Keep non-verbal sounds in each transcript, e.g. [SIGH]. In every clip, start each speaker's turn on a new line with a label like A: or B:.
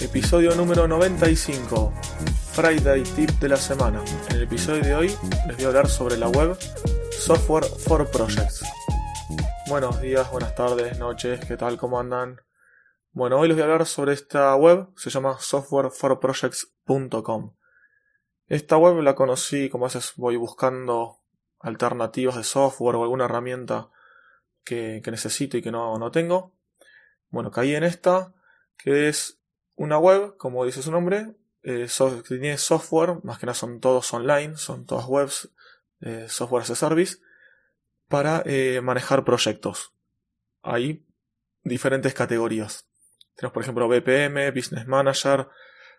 A: Episodio número 95. Friday Tip de la semana. En el episodio de hoy les voy a hablar sobre la web Software for Projects. Buenos días, buenas tardes, noches, ¿qué tal? ¿Cómo andan? Bueno, hoy les voy a hablar sobre esta web, se llama softwareforprojects.com. Esta web la conocí como a veces voy buscando alternativas de software o alguna herramienta que, necesito y que no, no tengo. Bueno, caí en esta, que es una web, como dice su nombre, eh, tiene software, más que nada son todos online, son todas webs, eh, software as a service, para eh, manejar proyectos. Hay diferentes categorías. Tenemos, por ejemplo, BPM, Business Manager,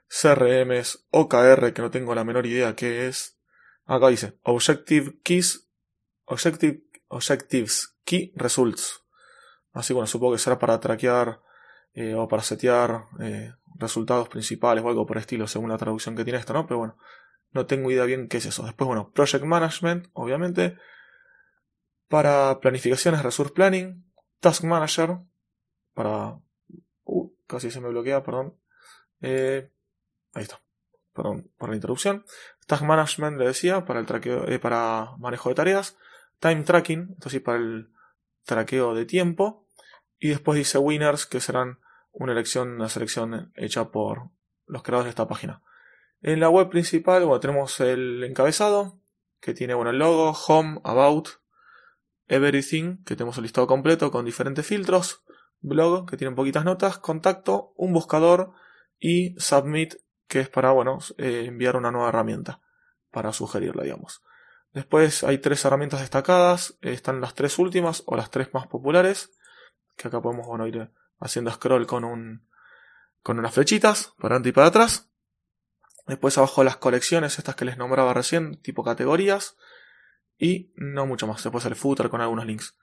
A: CRMs, OKR, que no tengo la menor idea qué es. Acá dice Objective Keys, Objective, Objectives Key Results. Así bueno, supongo que será para traquear o para setear resultados principales o algo por estilo, según la traducción que tiene esto, ¿no? Pero bueno, no tengo idea bien qué es eso. Después, bueno, Project Management, obviamente. Para planificaciones, Resource Planning. Task Manager. Para. Uh, casi se me bloquea, perdón. Eh, ahí está. Perdón por la introducción. Task Management, le decía, para el traqueo, para manejo de tareas. Time Tracking, sí, para el traqueo de tiempo. Y después dice winners, que serán una elección, una selección hecha por los creadores de esta página. En la web principal, bueno, tenemos el encabezado, que tiene bueno, el logo, home, about, everything, que tenemos el listado completo con diferentes filtros, blog, que tiene poquitas notas, contacto, un buscador y submit, que es para, bueno, eh, enviar una nueva herramienta, para sugerirla, digamos. Después hay tres herramientas destacadas, están las tres últimas o las tres más populares que acá podemos bueno, ir haciendo scroll con un con unas flechitas para adelante y para atrás. Después abajo las colecciones, estas que les nombraba recién, tipo categorías. Y no mucho más. Después el footer con algunos links.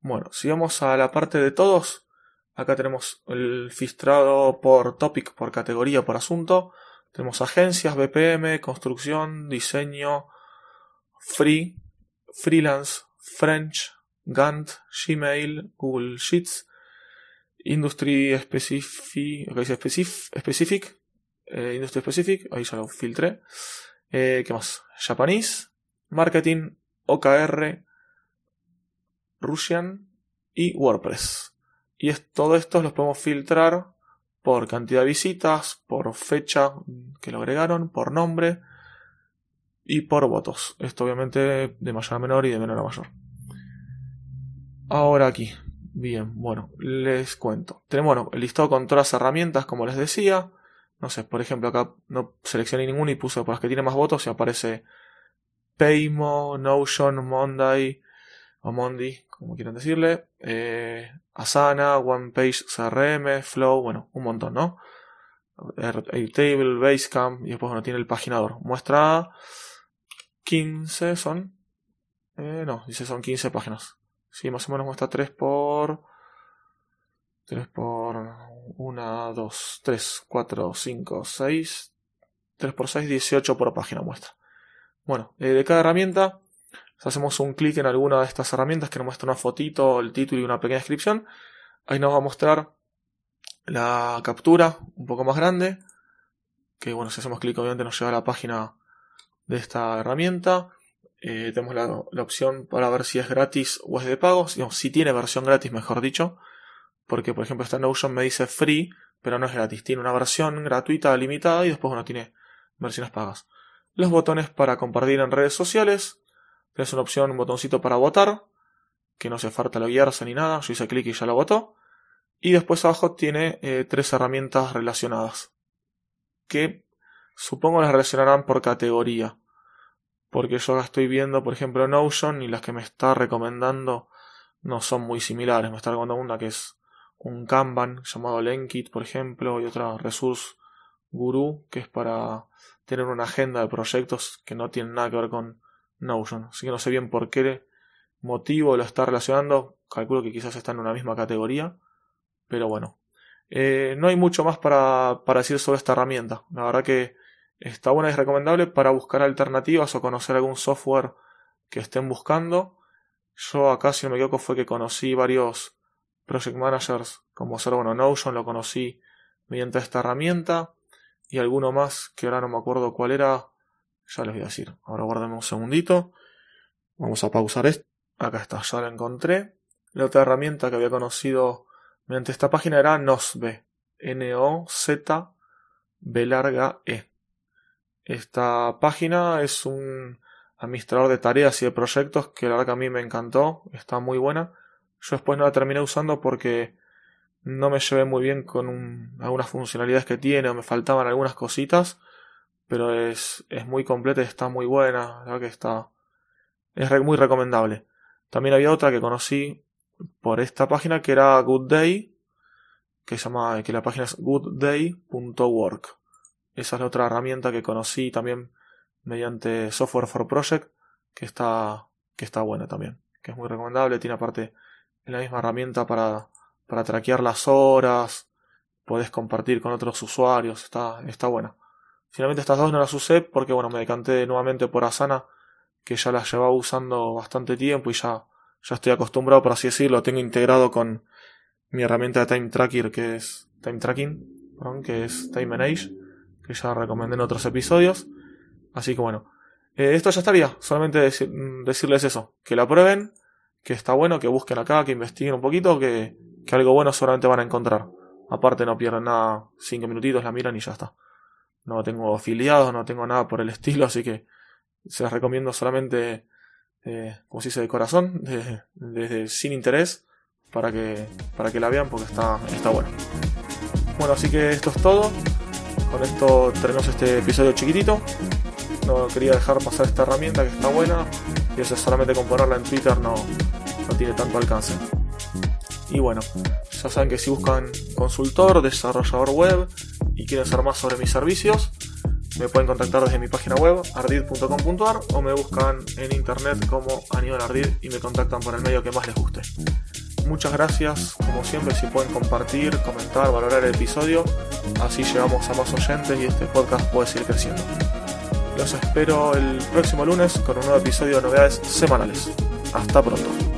A: Bueno, si vamos a la parte de todos, acá tenemos el filtrado por topic, por categoría, por asunto. Tenemos agencias, BPM, construcción, diseño, free, freelance, French, Gantt, Gmail, Google Sheets, Industry Specific, okay, specific, specific eh, Industry Specific, ahí ya lo filtré. Eh, ¿Qué más? Japanese, Marketing, OKR, Russian y WordPress. Y es, todo esto los podemos filtrar por cantidad de visitas, por fecha que lo agregaron, por nombre y por votos. Esto obviamente de mayor a menor y de menor a mayor. Ahora aquí. Bien, bueno, les cuento. Tenemos bueno, el listado con todas las herramientas, como les decía. No sé, por ejemplo, acá no seleccioné ninguna y puse por las que tiene más votos y aparece Paymo, Notion, Monday, o Monday, como quieran decirle, eh, Asana, OnePage CRM, Flow, bueno, un montón, ¿no? Airtable, Basecamp, y después, bueno, tiene el paginador. Muestra 15 son. Eh, no, dice son 15 páginas. Sí, más o menos muestra 3 por... 3 por 1, 2, 3, 4, 5, 6. 3 por 6, 18 por página muestra. Bueno, eh, de cada herramienta, hacemos un clic en alguna de estas herramientas que nos muestra una fotito, el título y una pequeña descripción, ahí nos va a mostrar la captura un poco más grande, que bueno, si hacemos clic obviamente nos lleva a la página de esta herramienta. Eh, tenemos la, opción para ver si es gratis o es de pago. si tiene versión gratis, mejor dicho. Porque, por ejemplo, esta Notion me dice free, pero no es gratis. Tiene una versión gratuita limitada y después uno tiene versiones pagas. Los botones para compartir en redes sociales. Tienes una opción, un botoncito para votar, que no se falta loguearse ni nada. Yo hice clic y ya lo votó. Y después abajo tiene eh, tres herramientas relacionadas. Que supongo las relacionarán por categoría porque yo estoy viendo, por ejemplo, Notion y las que me está recomendando no son muy similares. Me está recomendando una que es un Kanban llamado Lenkit, por ejemplo, y otra Resource Guru, que es para tener una agenda de proyectos que no tienen nada que ver con Notion. Así que no sé bien por qué motivo lo está relacionando. Calculo que quizás están en una misma categoría. Pero bueno. Eh, no hay mucho más para, para decir sobre esta herramienta. La verdad que está buena y recomendable para buscar alternativas o conocer algún software que estén buscando. Yo acá, si no me equivoco, fue que conocí varios project managers, como ser bueno, Notion, lo conocí mediante esta herramienta. Y alguno más que ahora no me acuerdo cuál era. Ya les voy a decir. Ahora guardemos un segundito. Vamos a pausar esto. Acá está, ya la encontré. La otra herramienta que había conocido mediante esta página era Nozbe. N-O-Z B larga E. Esta página es un administrador de tareas y de proyectos que la verdad que a mí me encantó, está muy buena. Yo después no la terminé usando porque no me llevé muy bien con algunas funcionalidades que tiene o me faltaban algunas cositas, pero es, es muy completa y está muy buena, la verdad que está es muy recomendable. También había otra que conocí por esta página que era Good Day, que se llama que la página es goodday.work. Esa es la otra herramienta que conocí también mediante Software for Project, que está, que está buena también, que es muy recomendable. Tiene aparte la misma herramienta para, para traquear las horas, podés compartir con otros usuarios, está, está buena. Finalmente estas dos no las usé porque bueno, me decanté nuevamente por Asana, que ya las llevaba usando bastante tiempo y ya, ya estoy acostumbrado, por así decirlo, tengo integrado con mi herramienta de time tracker que es time tracking, perdón, que es Time Manage que ya recomendé en otros episodios. Así que bueno, eh, esto ya estaría. Solamente decirles eso, que la prueben, que está bueno, que busquen acá, que investiguen un poquito, que, que algo bueno seguramente van a encontrar. Aparte no pierden nada, cinco minutitos la miran y ya está. No tengo afiliados, no tengo nada por el estilo, así que se las recomiendo solamente, eh, como se dice, de corazón, [LAUGHS] desde sin interés, para que, para que la vean porque está, está bueno. Bueno, así que esto es todo. Con esto tenemos este episodio chiquitito. No quería dejar pasar esta herramienta que está buena. Y eso solamente con ponerla en Twitter no, no tiene tanto alcance. Y bueno, ya saben que si buscan consultor, desarrollador web y quieren saber más sobre mis servicios, me pueden contactar desde mi página web ardid.com.ar o me buscan en internet como Aníbal Ardid y me contactan por el medio que más les guste. Muchas gracias, como siempre, si pueden compartir, comentar, valorar el episodio, así llegamos a más oyentes y este podcast puede seguir creciendo. Los espero el próximo lunes con un nuevo episodio de novedades semanales. Hasta pronto.